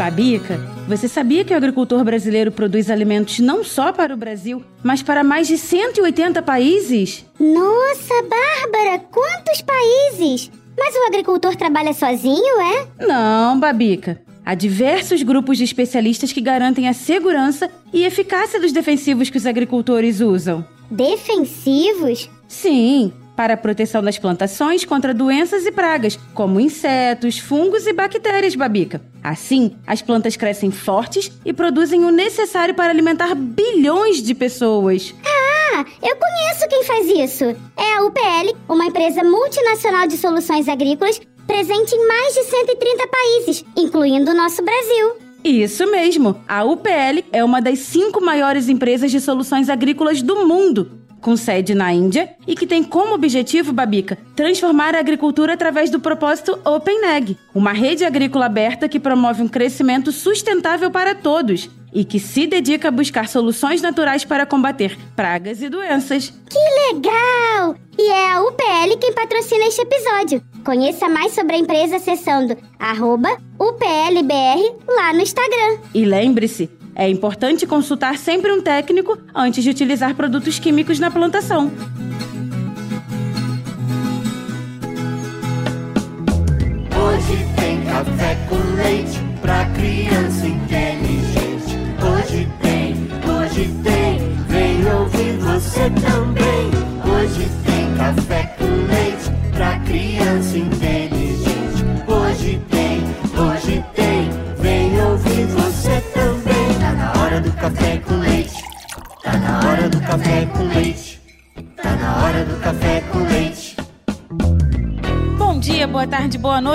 Babica, você sabia que o agricultor brasileiro produz alimentos não só para o Brasil, mas para mais de 180 países? Nossa, Bárbara, quantos países! Mas o agricultor trabalha sozinho, é? Não, Babica. Há diversos grupos de especialistas que garantem a segurança e eficácia dos defensivos que os agricultores usam. Defensivos? Sim, para a proteção das plantações contra doenças e pragas, como insetos, fungos e bactérias, Babica. Assim, as plantas crescem fortes e produzem o necessário para alimentar bilhões de pessoas. Ah, eu conheço quem faz isso. É a UPL, uma empresa multinacional de soluções agrícolas presente em mais de 130 países, incluindo o nosso Brasil. Isso mesmo! A UPL é uma das cinco maiores empresas de soluções agrícolas do mundo, com sede na Índia e que tem como objetivo, Babica, transformar a agricultura através do propósito OpenAg, uma rede agrícola aberta que promove um crescimento sustentável para todos e que se dedica a buscar soluções naturais para combater pragas e doenças. Que legal! E é a UPL quem patrocina este episódio. Conheça mais sobre a empresa acessando UPLBR lá no Instagram. E lembre-se, é importante consultar sempre um técnico antes de utilizar produtos químicos na plantação. Hoje tem café com leite pra criança inteligente. Hoje tem, hoje tem, vem ouvir você também.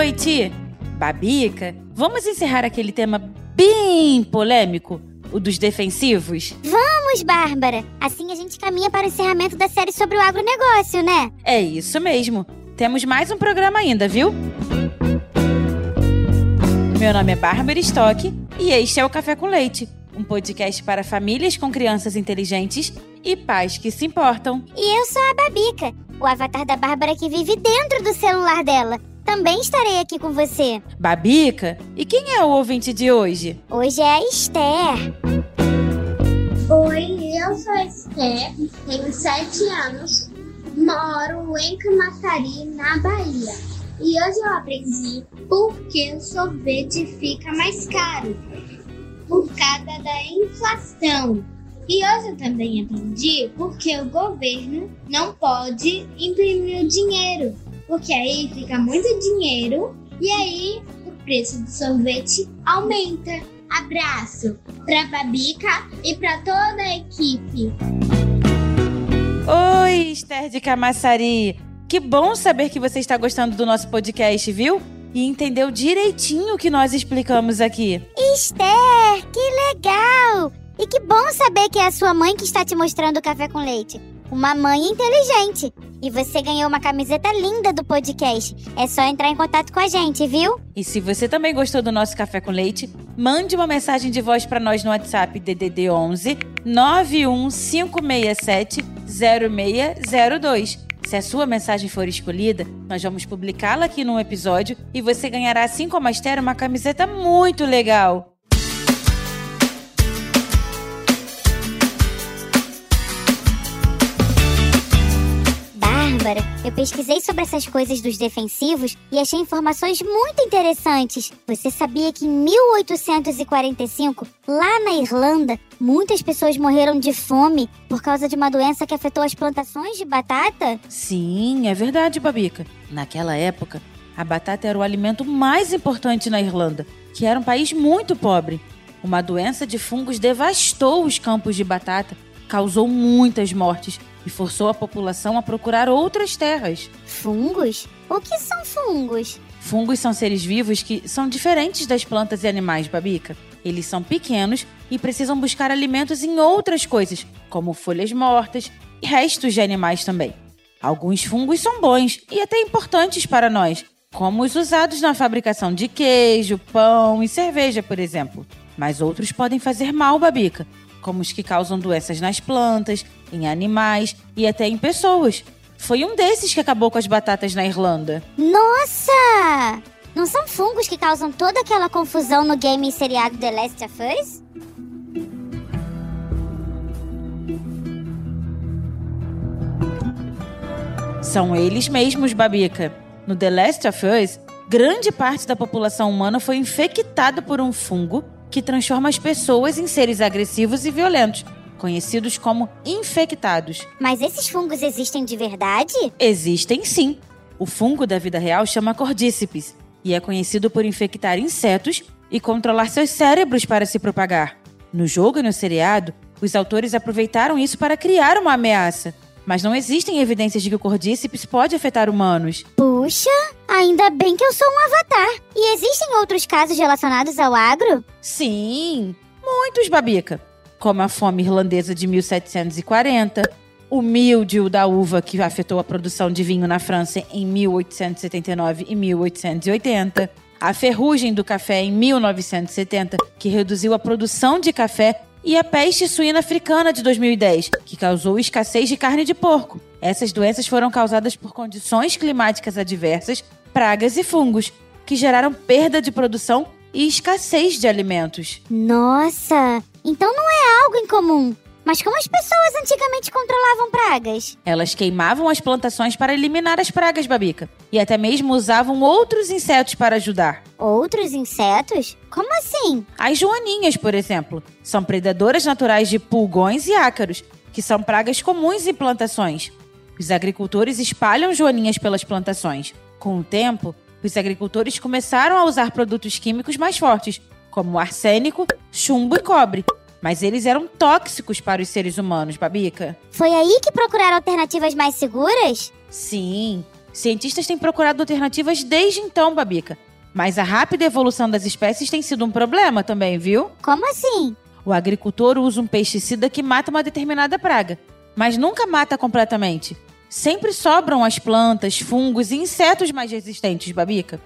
Noite! Babica, vamos encerrar aquele tema bem polêmico, o dos defensivos? Vamos, Bárbara! Assim a gente caminha para o encerramento da série sobre o agronegócio, né? É isso mesmo. Temos mais um programa ainda, viu? Meu nome é Bárbara Stock e este é o Café com Leite, um podcast para famílias com crianças inteligentes e pais que se importam. E eu sou a Babica, o avatar da Bárbara que vive dentro do celular dela. Também estarei aqui com você. Babica, e quem é o ouvinte de hoje? Hoje é a Esther. Oi, eu sou a Esther, tenho 7 anos, moro em Camaçari, na Bahia. E hoje eu aprendi por que o sorvete fica mais caro, por causa da inflação. E hoje eu também aprendi porque o governo não pode imprimir o dinheiro, porque aí fica muito dinheiro e aí o preço do sorvete aumenta. Abraço pra Babica e pra toda a equipe. Oi, Esther de Camaçari. Que bom saber que você está gostando do nosso podcast, viu? E entendeu direitinho o que nós explicamos aqui. Esther, que legal! E que bom saber que é a sua mãe que está te mostrando o café com leite. Uma mãe inteligente. E você ganhou uma camiseta linda do podcast. É só entrar em contato com a gente, viu? E se você também gostou do nosso café com leite, mande uma mensagem de voz para nós no WhatsApp DDD 11 91567 0602. Se a sua mensagem for escolhida, nós vamos publicá-la aqui num episódio e você ganhará, assim como a Esther, uma camiseta muito legal. Bárbara, eu pesquisei sobre essas coisas dos defensivos e achei informações muito interessantes. Você sabia que em 1845, lá na Irlanda, muitas pessoas morreram de fome por causa de uma doença que afetou as plantações de batata? Sim, é verdade, Babica. Naquela época, a batata era o alimento mais importante na Irlanda, que era um país muito pobre. Uma doença de fungos devastou os campos de batata, causou muitas mortes e forçou a população a procurar outras terras. Fungos? O que são fungos? Fungos são seres vivos que são diferentes das plantas e animais, Babica. Eles são pequenos e precisam buscar alimentos em outras coisas, como folhas mortas e restos de animais também. Alguns fungos são bons e até importantes para nós, como os usados na fabricação de queijo, pão e cerveja, por exemplo. Mas outros podem fazer mal, Babica, como os que causam doenças nas plantas, em animais e até em pessoas. Foi um desses que acabou com as batatas na Irlanda. Nossa! Não são fungos que causam toda aquela confusão no game e seriado The Last of Us? São eles mesmos, Babica. No The Last of Us, grande parte da população humana foi infectada por um fungo que transforma as pessoas em seres agressivos e violentos, conhecidos como infectados. Mas esses fungos existem de verdade? Existem sim. O fungo da vida real chama Cordíceps e é conhecido por infectar insetos e controlar seus cérebros para se propagar. No jogo e no seriado, os autores aproveitaram isso para criar uma ameaça. Mas não existem evidências de que o Cordíceps pode afetar humanos. Puxa, ainda bem que eu sou um avatar. E existem outros casos relacionados ao agro? Sim, muitos, Babica. Como a fome irlandesa de 1740, o míldio da uva que afetou a produção de vinho na França em 1879 e 1880, a ferrugem do café em 1970, que reduziu a produção de café e a peste suína africana de 2010, que causou escassez de carne de porco. Essas doenças foram causadas por condições climáticas adversas, pragas e fungos, que geraram perda de produção e escassez de alimentos. Nossa, então não é algo incomum. Mas como as pessoas antigamente controlavam pragas? Elas queimavam as plantações para eliminar as pragas, Babica. E até mesmo usavam outros insetos para ajudar. Outros insetos? Como assim? As joaninhas, por exemplo, são predadoras naturais de pulgões e ácaros, que são pragas comuns em plantações. Os agricultores espalham joaninhas pelas plantações. Com o tempo, os agricultores começaram a usar produtos químicos mais fortes, como arsênico, chumbo e cobre, mas eles eram tóxicos para os seres humanos, Babica. Foi aí que procuraram alternativas mais seguras? Sim, cientistas têm procurado alternativas desde então, Babica. Mas a rápida evolução das espécies tem sido um problema também, viu? Como assim? O agricultor usa um pesticida que mata uma determinada praga, mas nunca mata completamente. Sempre sobram as plantas, fungos e insetos mais resistentes, Babica.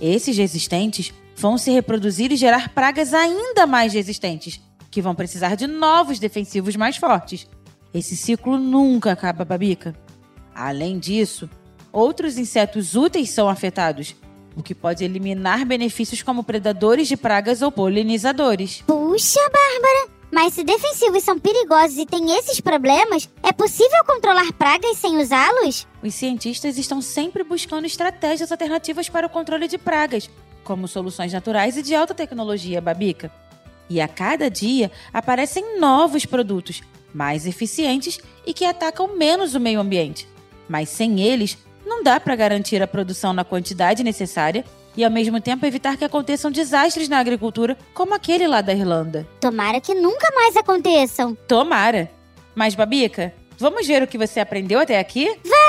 Esses resistentes vão se reproduzir e gerar pragas ainda mais resistentes, que vão precisar de novos defensivos mais fortes. Esse ciclo nunca acaba, Babica. Além disso, outros insetos úteis são afetados, o que pode eliminar benefícios como predadores de pragas ou polinizadores. Puxa, Bárbara! Mas se defensivos são perigosos e têm esses problemas, é possível controlar pragas sem usá-los? Os cientistas estão sempre buscando estratégias alternativas para o controle de pragas, como soluções naturais e de alta tecnologia, Babica. E a cada dia aparecem novos produtos, mais eficientes e que atacam menos o meio ambiente. Mas sem eles, não dá para garantir a produção na quantidade necessária e ao mesmo tempo evitar que aconteçam desastres na agricultura, como aquele lá da Irlanda. Tomara que nunca mais aconteçam. Tomara. Mas, Babica, vamos ver o que você aprendeu até aqui? Vamos!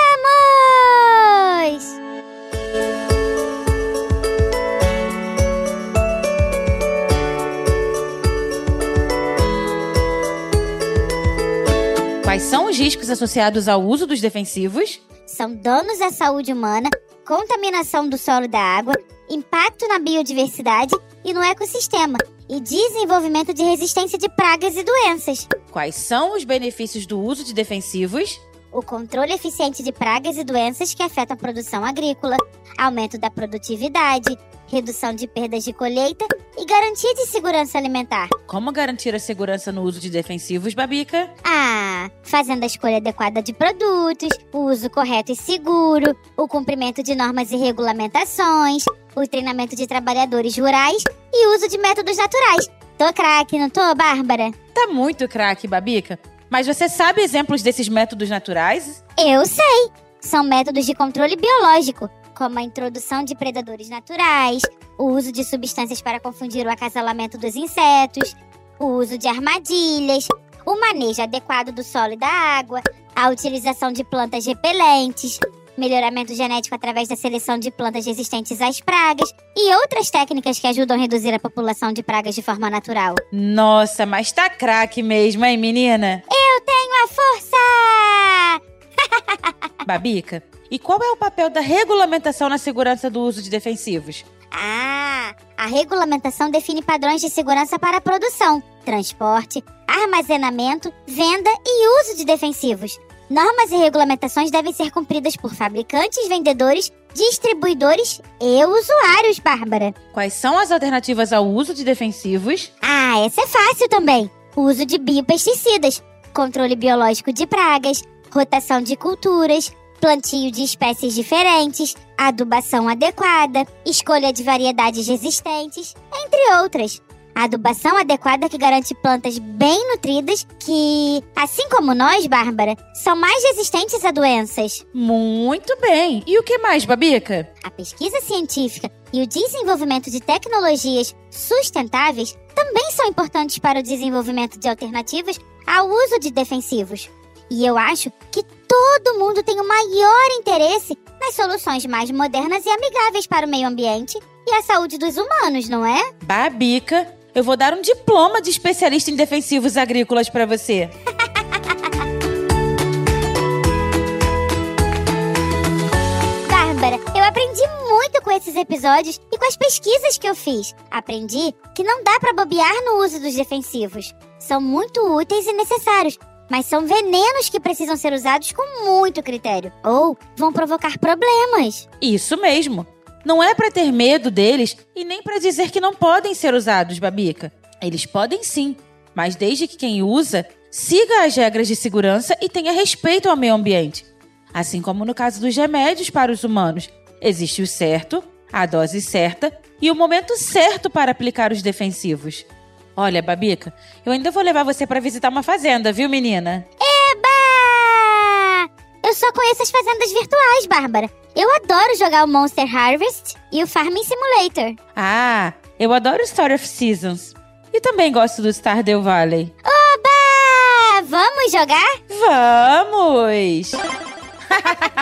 Quais são os riscos associados ao uso dos defensivos? São danos à saúde humana, contaminação do solo e da água, impacto na biodiversidade e no ecossistema, e desenvolvimento de resistência de pragas e doenças. Quais são os benefícios do uso de defensivos? O controle eficiente de pragas e doenças que afetam a produção agrícola, aumento da produtividade, redução de perdas de colheita e garantia de segurança alimentar. Como garantir a segurança no uso de defensivos, Babica? Ah, fazendo a escolha adequada de produtos, o uso correto e seguro, o cumprimento de normas e regulamentações, o treinamento de trabalhadores rurais e o uso de métodos naturais. Tô craque, não tô, Bárbara? Tá muito craque, Babica. Mas você sabe exemplos desses métodos naturais? Eu sei! São métodos de controle biológico, como a introdução de predadores naturais, o uso de substâncias para confundir o acasalamento dos insetos, o uso de armadilhas, o manejo adequado do solo e da água, a utilização de plantas repelentes, melhoramento genético através da seleção de plantas resistentes às pragas e outras técnicas que ajudam a reduzir a população de pragas de forma natural. Nossa, mas tá craque mesmo, hein, menina? Eu tenho a força! Babica, e qual é o papel da regulamentação na segurança do uso de defensivos? Ah, a regulamentação define padrões de segurança para a produção, transporte, armazenamento, venda e uso de defensivos. Normas e regulamentações devem ser cumpridas por fabricantes, vendedores, distribuidores e usuários, Bárbara. Quais são as alternativas ao uso de defensivos? Ah, essa é fácil também. O uso de biopesticidas, controle biológico de pragas, rotação de culturas, plantio de espécies diferentes, adubação adequada, escolha de variedades resistentes, entre outras. A adubação adequada que garante plantas bem nutridas que, assim como nós, Bárbara, são mais resistentes a doenças. Muito bem. E o que mais, Babica? A pesquisa científica e o desenvolvimento de tecnologias sustentáveis também são importantes para o desenvolvimento de alternativas ao uso de defensivos. E eu acho que todo mundo tem o maior interesse nas soluções mais modernas e amigáveis para o meio ambiente e a saúde dos humanos, não é? Babica, eu vou dar um diploma de especialista em defensivos agrícolas para você. Bárbara, eu aprendi muito com esses episódios e com as pesquisas que eu fiz. Aprendi que não dá para bobear no uso dos defensivos. São muito úteis e necessários, mas são venenos que precisam ser usados com muito critério ou vão provocar problemas. Isso mesmo. Não é para ter medo deles e nem para dizer que não podem ser usados, Babica. Eles podem sim, mas desde que quem usa siga as regras de segurança e tenha respeito ao meio ambiente. Assim como no caso dos remédios para os humanos, existe o certo, a dose certa e o momento certo para aplicar os defensivos. Olha, Babica, eu ainda vou levar você para visitar uma fazenda, viu, menina? Eba! Eu só conheço as fazendas virtuais, Bárbara. Eu adoro jogar o Monster Harvest e o Farming Simulator. Ah, eu adoro Story of Seasons. E também gosto do Stardew Valley. Oba! Vamos jogar? Vamos!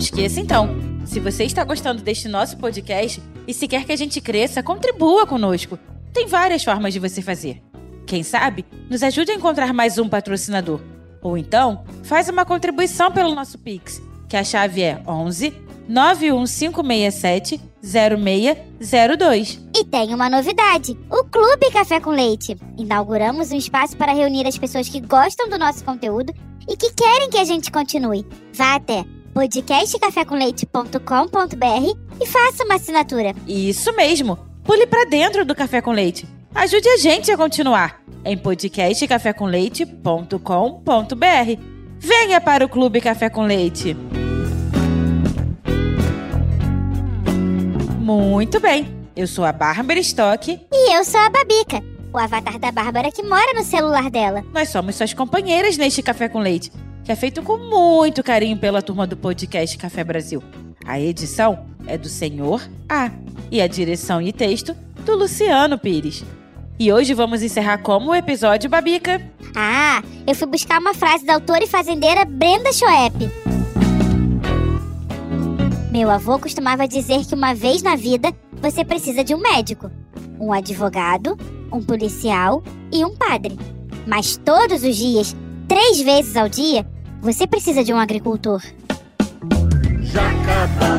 esqueça então, se você está gostando deste nosso podcast e se quer que a gente cresça, contribua conosco. Tem várias formas de você fazer. Quem sabe, nos ajude a encontrar mais um patrocinador. Ou então, faz uma contribuição pelo nosso Pix, que a chave é 11 91567 0602. E tem uma novidade: o Clube Café com Leite. Inauguramos um espaço para reunir as pessoas que gostam do nosso conteúdo e que querem que a gente continue. Vá até podcastcafécomleite.com.br e faça uma assinatura. Isso mesmo! Pule para dentro do Café com Leite. Ajude a gente a continuar em podcastcafécomleite.com.br. Venha para o Clube Café com Leite. Muito bem. Eu sou a Bárbara Stock. E eu sou a Babica, o avatar da Bárbara que mora no celular dela. Nós somos suas companheiras neste Café com Leite, que é feito com muito carinho pela turma do podcast Café Brasil. A edição é do Senhor A e a direção e texto do Luciano Pires. E hoje vamos encerrar como o episódio Babica. Ah, eu fui buscar uma frase da autora e fazendeira Brenda Schoep. Meu avô costumava dizer que uma vez na vida você precisa de um médico, um advogado, um policial e um padre. Mas todos os dias, três vezes ao dia, você precisa de um agricultor. Jacabá